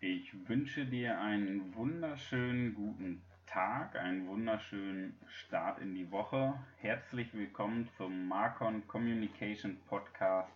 Ich wünsche dir einen wunderschönen guten Tag, einen wunderschönen Start in die Woche. Herzlich willkommen zum Marcon Communication Podcast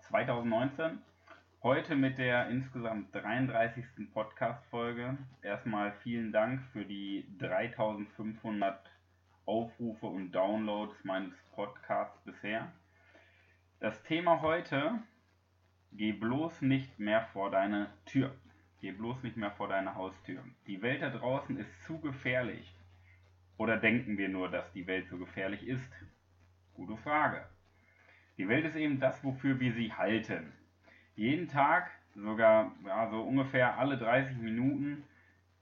2019. Heute mit der insgesamt 33. Podcast-Folge. Erstmal vielen Dank für die 3500 Aufrufe und Downloads meines Podcasts bisher. Das Thema heute, geh bloß nicht mehr vor deine Tür. Geh bloß nicht mehr vor deine Haustür. Die Welt da draußen ist zu gefährlich. Oder denken wir nur, dass die Welt so gefährlich ist? Gute Frage. Die Welt ist eben das, wofür wir sie halten. Jeden Tag, sogar ja, so ungefähr alle 30 Minuten,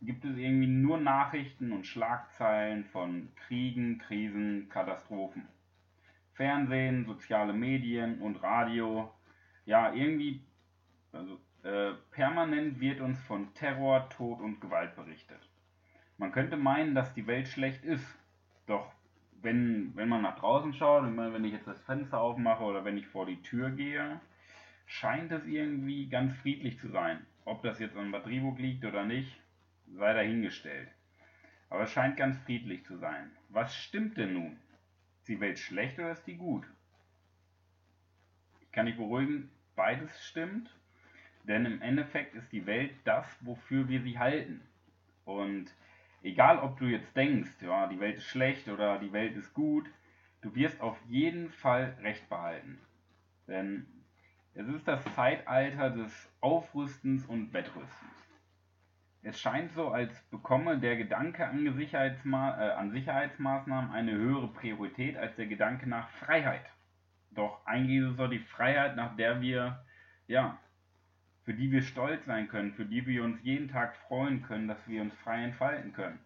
gibt es irgendwie nur Nachrichten und Schlagzeilen von Kriegen, Krisen, Katastrophen. Fernsehen, soziale Medien und Radio, ja, irgendwie, also äh, permanent wird uns von Terror, Tod und Gewalt berichtet. Man könnte meinen, dass die Welt schlecht ist. Doch wenn, wenn man nach draußen schaut, wenn ich jetzt das Fenster aufmache oder wenn ich vor die Tür gehe, scheint es irgendwie ganz friedlich zu sein. Ob das jetzt an Bad Rieburg liegt oder nicht, sei dahingestellt. Aber es scheint ganz friedlich zu sein. Was stimmt denn nun? Ist die Welt schlecht oder ist die gut? Ich kann dich beruhigen, beides stimmt denn im Endeffekt ist die Welt das, wofür wir sie halten. Und egal, ob du jetzt denkst, ja, die Welt ist schlecht oder die Welt ist gut, du wirst auf jeden Fall Recht behalten. Denn es ist das Zeitalter des Aufrüstens und Wettrüstens. Es scheint so, als bekomme der Gedanke an, Sicherheitsma äh, an Sicherheitsmaßnahmen eine höhere Priorität als der Gedanke nach Freiheit. Doch eigentlich ist es so die Freiheit, nach der wir ja, für die wir stolz sein können, für die wir uns jeden Tag freuen können, dass wir uns frei entfalten können.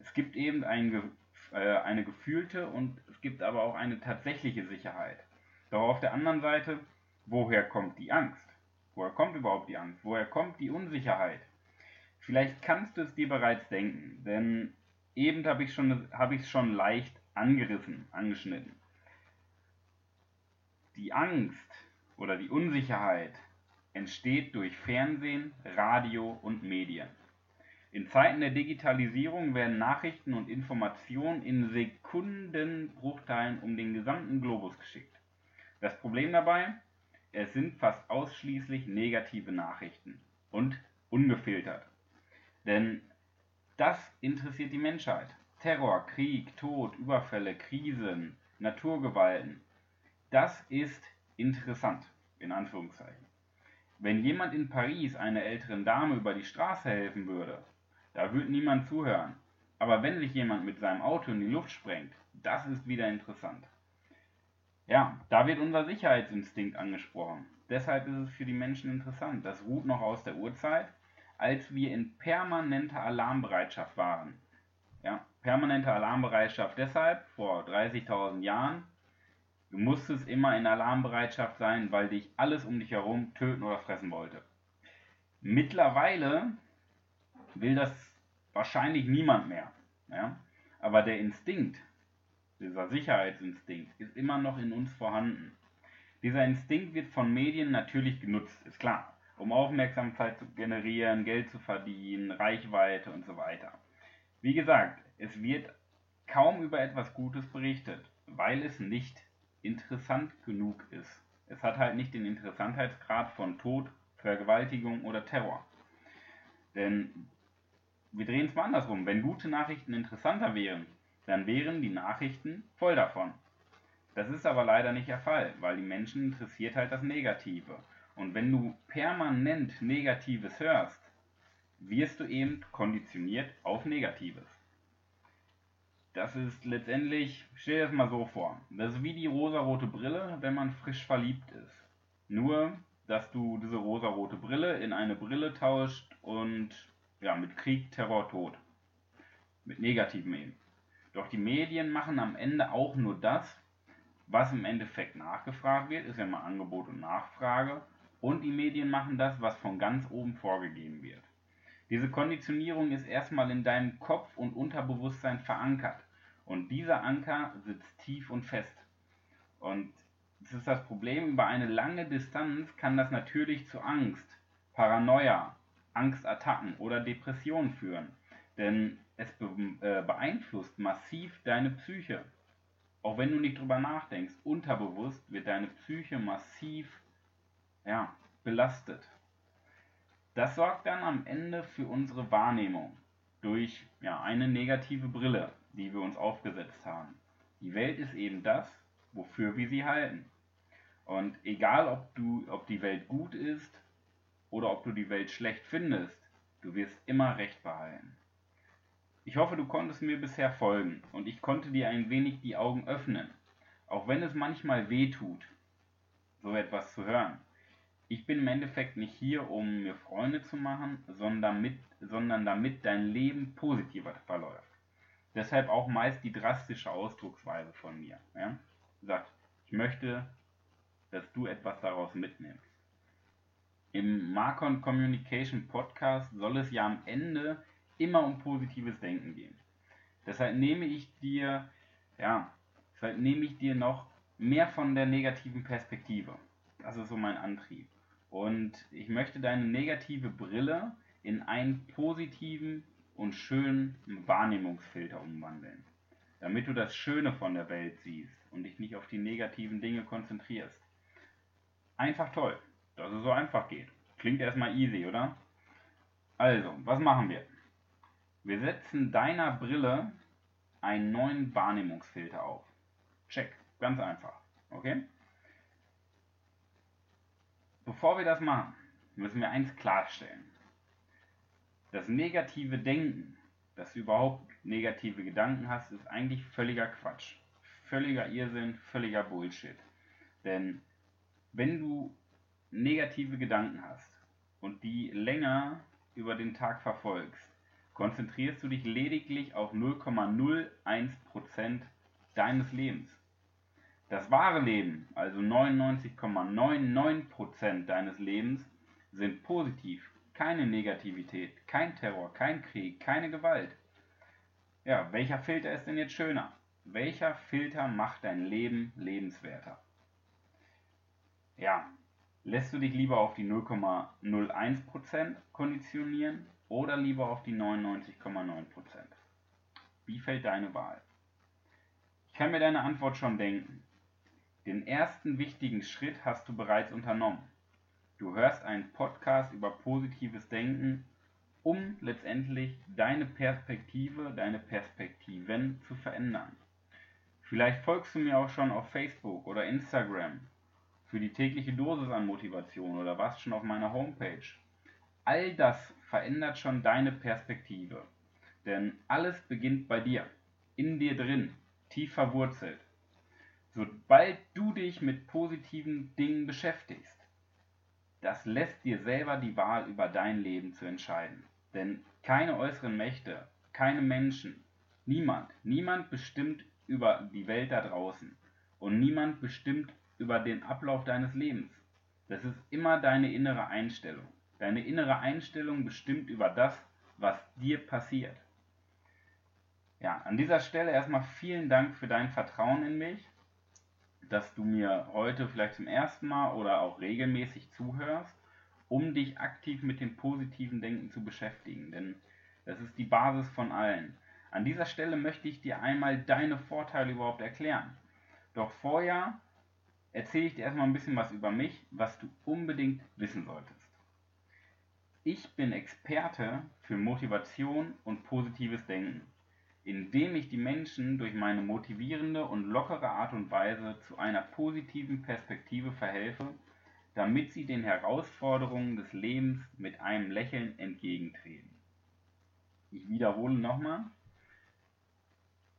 Es gibt eben ein, äh, eine gefühlte und es gibt aber auch eine tatsächliche Sicherheit. Doch auf der anderen Seite, woher kommt die Angst? Woher kommt überhaupt die Angst? Woher kommt die Unsicherheit? Vielleicht kannst du es dir bereits denken, denn eben habe ich es schon, hab schon leicht angerissen, angeschnitten. Die Angst oder die Unsicherheit entsteht durch Fernsehen, Radio und Medien. In Zeiten der Digitalisierung werden Nachrichten und Informationen in Sekundenbruchteilen um den gesamten Globus geschickt. Das Problem dabei? Es sind fast ausschließlich negative Nachrichten und ungefiltert. Denn das interessiert die Menschheit. Terror, Krieg, Tod, Überfälle, Krisen, Naturgewalten. Das ist interessant, in Anführungszeichen. Wenn jemand in Paris einer älteren Dame über die Straße helfen würde, da würde niemand zuhören. Aber wenn sich jemand mit seinem Auto in die Luft sprengt, das ist wieder interessant. Ja, da wird unser Sicherheitsinstinkt angesprochen. Deshalb ist es für die Menschen interessant. Das ruht noch aus der Urzeit, als wir in permanenter Alarmbereitschaft waren. Ja, permanente Alarmbereitschaft deshalb vor 30.000 Jahren, Du musstest immer in Alarmbereitschaft sein, weil dich alles um dich herum töten oder fressen wollte. Mittlerweile will das wahrscheinlich niemand mehr. Ja? Aber der Instinkt, dieser Sicherheitsinstinkt, ist immer noch in uns vorhanden. Dieser Instinkt wird von Medien natürlich genutzt, ist klar, um Aufmerksamkeit zu generieren, Geld zu verdienen, Reichweite und so weiter. Wie gesagt, es wird kaum über etwas Gutes berichtet, weil es nicht interessant genug ist. Es hat halt nicht den Interessantheitsgrad von Tod, Vergewaltigung oder Terror. Denn wir drehen es mal andersrum. Wenn gute Nachrichten interessanter wären, dann wären die Nachrichten voll davon. Das ist aber leider nicht der Fall, weil die Menschen interessiert halt das Negative. Und wenn du permanent Negatives hörst, wirst du eben konditioniert auf Negatives. Das ist letztendlich, stell dir das mal so vor, das ist wie die rosarote Brille, wenn man frisch verliebt ist. Nur, dass du diese rosarote Brille in eine Brille tauscht und ja, mit Krieg, Terror, Tod. Mit negativen eben. Doch die Medien machen am Ende auch nur das, was im Endeffekt nachgefragt wird, ist ja mal Angebot und Nachfrage. Und die Medien machen das, was von ganz oben vorgegeben wird. Diese Konditionierung ist erstmal in deinem Kopf und Unterbewusstsein verankert. Und dieser Anker sitzt tief und fest. Und das ist das Problem, über eine lange Distanz kann das natürlich zu Angst, Paranoia, Angstattacken oder Depressionen führen, denn es äh, beeinflusst massiv deine Psyche. Auch wenn du nicht drüber nachdenkst, unterbewusst wird deine Psyche massiv ja, belastet. Das sorgt dann am Ende für unsere Wahrnehmung durch ja, eine negative Brille, die wir uns aufgesetzt haben. Die Welt ist eben das, wofür wir sie halten. Und egal, ob, du, ob die Welt gut ist oder ob du die Welt schlecht findest, du wirst immer recht behalten. Ich hoffe, du konntest mir bisher folgen und ich konnte dir ein wenig die Augen öffnen, auch wenn es manchmal weh tut, so etwas zu hören. Ich bin im Endeffekt nicht hier, um mir Freunde zu machen, sondern damit, sondern damit dein Leben positiver verläuft. Deshalb auch meist die drastische Ausdrucksweise von mir. Ja? Sagt, ich möchte, dass du etwas daraus mitnimmst. Im Marcon Communication Podcast soll es ja am Ende immer um positives Denken gehen. Deshalb nehme ich dir, ja, deshalb nehme ich dir noch mehr von der negativen Perspektive. Das ist so mein Antrieb. Und ich möchte deine negative Brille in einen positiven und schönen Wahrnehmungsfilter umwandeln, damit du das Schöne von der Welt siehst und dich nicht auf die negativen Dinge konzentrierst. Einfach toll, dass es so einfach geht. Klingt erstmal easy, oder? Also, was machen wir? Wir setzen deiner Brille einen neuen Wahrnehmungsfilter auf. Check, ganz einfach. Okay? Bevor wir das machen, müssen wir eins klarstellen. Das negative Denken, dass du überhaupt negative Gedanken hast, ist eigentlich völliger Quatsch. Völliger Irrsinn, völliger Bullshit. Denn wenn du negative Gedanken hast und die länger über den Tag verfolgst, konzentrierst du dich lediglich auf 0,01% deines Lebens. Das wahre Leben, also 99,99% deines Lebens, sind positiv. Keine Negativität, kein Terror, kein Krieg, keine Gewalt. Ja, welcher Filter ist denn jetzt schöner? Welcher Filter macht dein Leben lebenswerter? Ja, lässt du dich lieber auf die 0,01% konditionieren oder lieber auf die 99,9%? Wie fällt deine Wahl? Ich kann mir deine Antwort schon denken. Den ersten wichtigen Schritt hast du bereits unternommen. Du hörst einen Podcast über positives Denken, um letztendlich deine Perspektive, deine Perspektiven zu verändern. Vielleicht folgst du mir auch schon auf Facebook oder Instagram für die tägliche Dosis an Motivation oder warst schon auf meiner Homepage. All das verändert schon deine Perspektive. Denn alles beginnt bei dir, in dir drin, tief verwurzelt. Sobald du dich mit positiven Dingen beschäftigst, das lässt dir selber die Wahl über dein Leben zu entscheiden. Denn keine äußeren Mächte, keine Menschen, niemand, niemand bestimmt über die Welt da draußen und niemand bestimmt über den Ablauf deines Lebens. Das ist immer deine innere Einstellung. Deine innere Einstellung bestimmt über das, was dir passiert. Ja, an dieser Stelle erstmal vielen Dank für dein Vertrauen in mich dass du mir heute vielleicht zum ersten Mal oder auch regelmäßig zuhörst, um dich aktiv mit dem positiven Denken zu beschäftigen. Denn das ist die Basis von allen. An dieser Stelle möchte ich dir einmal deine Vorteile überhaupt erklären. Doch vorher erzähle ich dir erstmal ein bisschen was über mich, was du unbedingt wissen solltest. Ich bin Experte für Motivation und positives Denken indem ich die Menschen durch meine motivierende und lockere Art und Weise zu einer positiven Perspektive verhelfe, damit sie den Herausforderungen des Lebens mit einem Lächeln entgegentreten. Ich wiederhole nochmal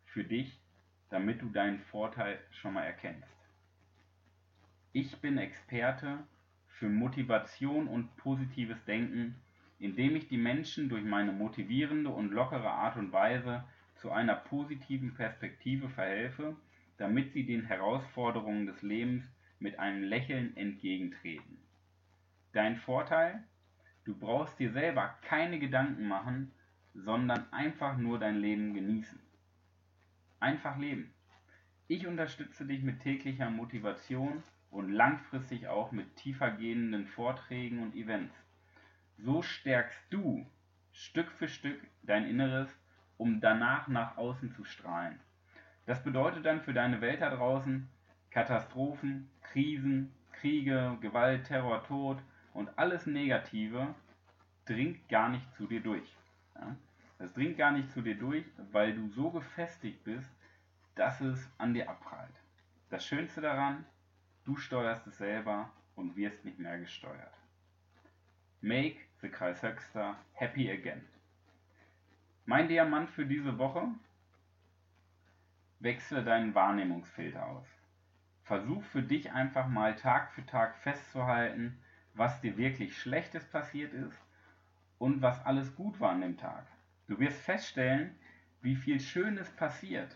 für dich, damit du deinen Vorteil schon mal erkennst. Ich bin Experte für Motivation und positives Denken, indem ich die Menschen durch meine motivierende und lockere Art und Weise zu einer positiven Perspektive verhelfe, damit sie den Herausforderungen des Lebens mit einem Lächeln entgegentreten. Dein Vorteil? Du brauchst dir selber keine Gedanken machen, sondern einfach nur dein Leben genießen. Einfach leben. Ich unterstütze dich mit täglicher Motivation und langfristig auch mit tiefer gehenden Vorträgen und Events. so stärkst du Stück für Stück dein Inneres, um danach nach außen zu strahlen. Das bedeutet dann für deine Welt da draußen Katastrophen, Krisen, Kriege, Gewalt, Terror, Tod und alles Negative dringt gar nicht zu dir durch. Ja? Dringt gar nicht zu dir durch, weil du so gefestigt bist, dass es an dir abprallt. Das Schönste daran, du steuerst es selber und wirst nicht mehr gesteuert. Make the Kreishöxter happy again. Mein Diamant für diese Woche? Wechsle deinen Wahrnehmungsfilter aus. Versuch für dich einfach mal Tag für Tag festzuhalten, was dir wirklich Schlechtes passiert ist und was alles gut war an dem Tag. Du wirst feststellen, wie viel Schönes passiert.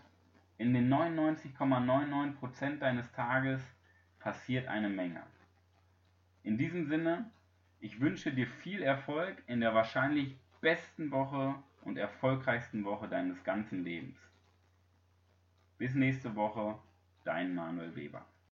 In den 99,99% deines Tages passiert eine Menge. In diesem Sinne, ich wünsche dir viel Erfolg in der wahrscheinlich besten Woche und erfolgreichsten Woche deines ganzen Lebens. Bis nächste Woche, dein Manuel Weber.